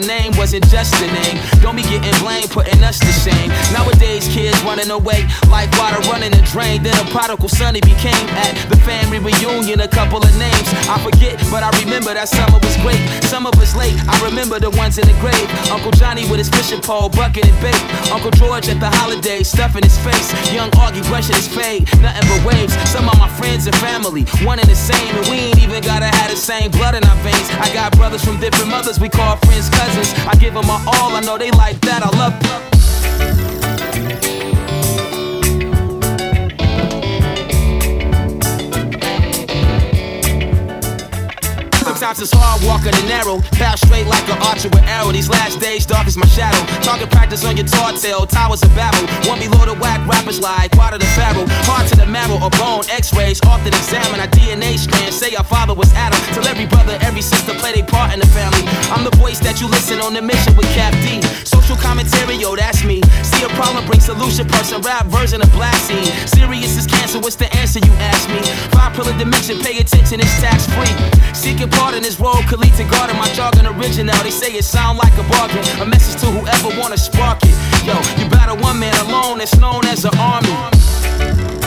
name wasn't just a name. Don't be getting blamed, putting us to shame. Nowadays, kids running away water running a prodigal son he became at the family reunion. A couple of names I forget, but I remember that summer was great. Some of us late, I remember the ones in the grave. Uncle Johnny with his fishing pole, bucket and bait. Uncle George at the holiday, stuffing his face. Young Augie brushing his fade, nothing but waves. Some of my friends and family, one and the same, and we ain't even gotta have the same blood in our veins. I got brothers from different mothers, we call friends cousins. I give them my all, I know they like that. I love Sometimes it's hard walking the narrow, path straight like an archer with arrow. These last days, dark as my shadow. Target practice on your tail, towers of Babel. One below the whack, rappers like water the pharaoh. Heart to the marrow or bone, x-rays, often examine our DNA strand. Say our father was Adam. Till every brother, every sister play their part in the family. I'm the voice that you listen on the mission with Cap D. Social commentary, yo, that's me. See a problem, bring solution, person, rap version of blasting. Serious is cancer, what's the answer you ask me? Pillar dimension, pay attention, it's tax free. Seeking pardon, this road could lead to God my jargon original. They say it sound like a bargain, a message to whoever wanna spark it. Yo, you battle one man alone, it's known as an army.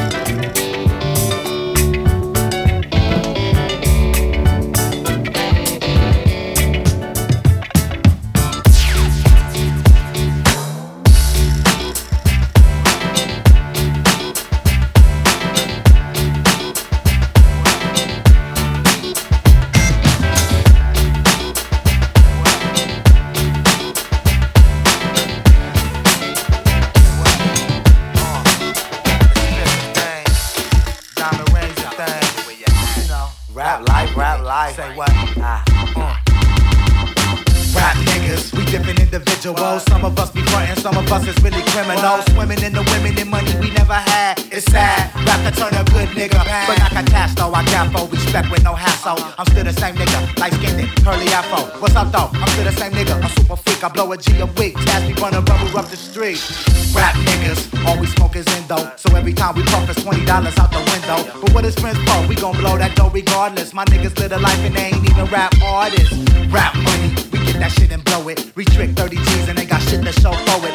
Criminals. Swimming in the women and money we never had. It's sad. Rap to turn a good nigga bad. But I can cash though, I got for respect with no hassle. I'm still the same nigga, light skinned, curly afro. What's up though? I'm still the same nigga, a super freak. I blow a G a week. Task me running rubber up the street. Rap niggas, we smoke is endo. So every time we puff, it's $20 out the window. But what is friends for? We gon' blow that dough regardless. My niggas live a life and they ain't even rap artists. Rap money, we get that shit and blow it. Restrict 30 G's and they got shit to show for it.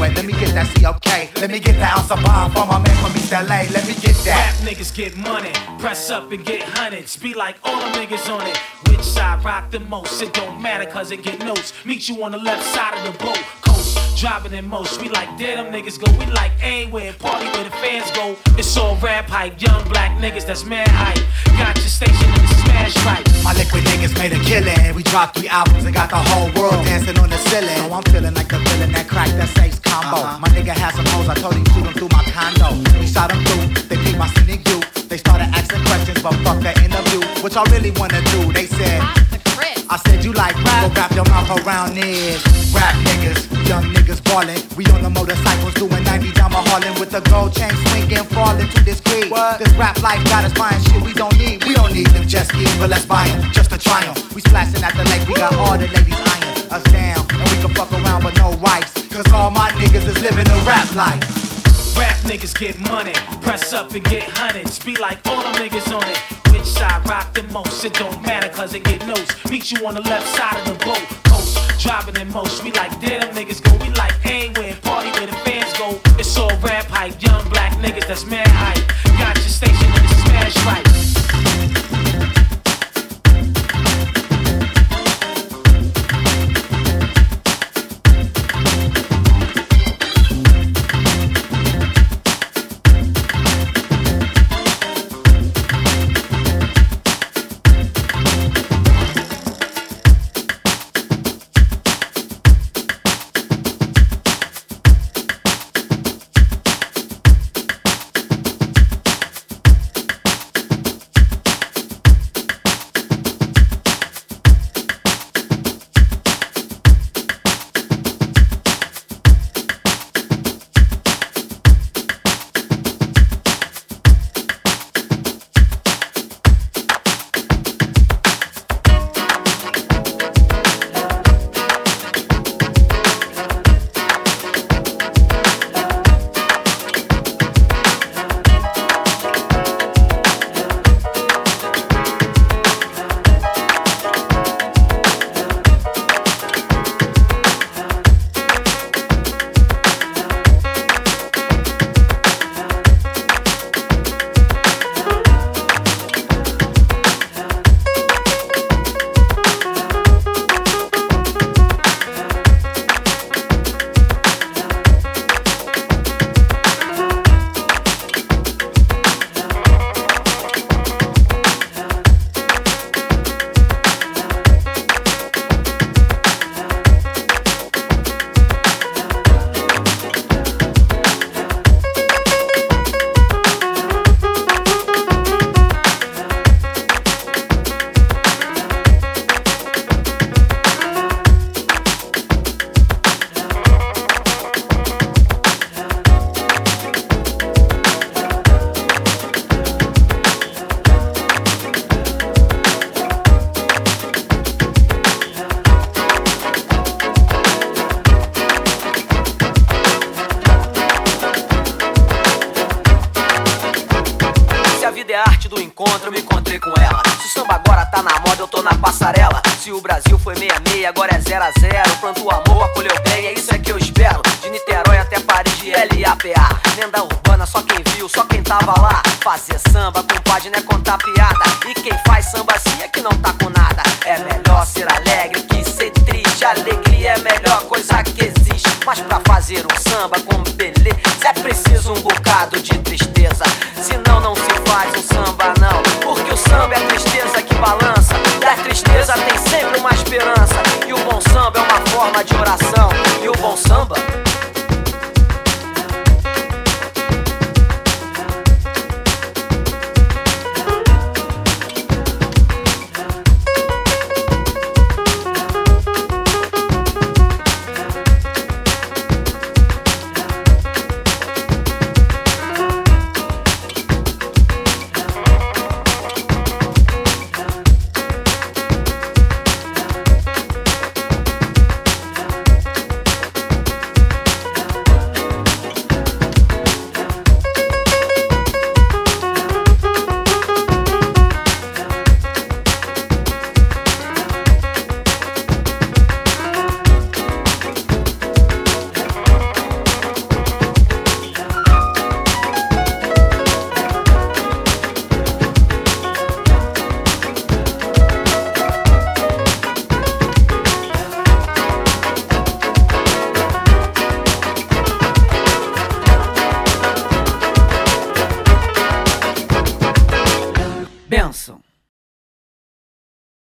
Let me get that case. Let me get me that ounce of bomb from my man from East LA. Let me get that. Rap niggas get money, press up and get hundreds. Be like all the niggas on it. Which side rock the most? It don't matter cause it get notes. Meet you on the left side of the boat. Coast, driving in most. We like there them niggas go. We like anywhere, party where the fans go. It's all rap hype, young black niggas that's mad hype. Got your station in the smash right. My liquid niggas made a killing. We dropped three albums and got the whole world dancing on the ceiling. So I'm feeling like the villain that cracked that safe's combo. Uh-huh. My nigga had some hoes, I told him shoot him through my condo. We shot him through, they peeped my scenic view. They started asking questions, but fuck that interview. What y'all really wanna do? They said. I said you like rap, go wrap your mouth around this. Rap niggas, young niggas ballin'. We on the motorcycles doing 90 down my Harlem with the gold chain swinging, falling to this beat. This rap life got us buying shit we don't need. We don't need them jet skis, but let's buy 'em just to try 'em. We splashing at the lake, we got all the ladies eyeing us down, and we can fuck around with no rights. Cause all my niggas is living a rap life. Rap niggas get money, press up and get hundreds. Be like all them niggas on it. Which side rock the most? It don't matter cause it get notes. Meet you on the left side of the boat. Coast, driving in most. We like there them niggas go. We like anywhere, party where the fans go. It's all rap hype, young black niggas that's mad hype. Got your station in the smash right. Se o samba agora tá na moda, eu tô na passarela. Se o Brasil foi 66, agora é 0 a 0 Pronto o amor, acolheu bem, é isso é que eu espero. De Niterói até Paris, de LAPA. Lenda urbana, só quem viu, só quem tava lá. Fazer samba,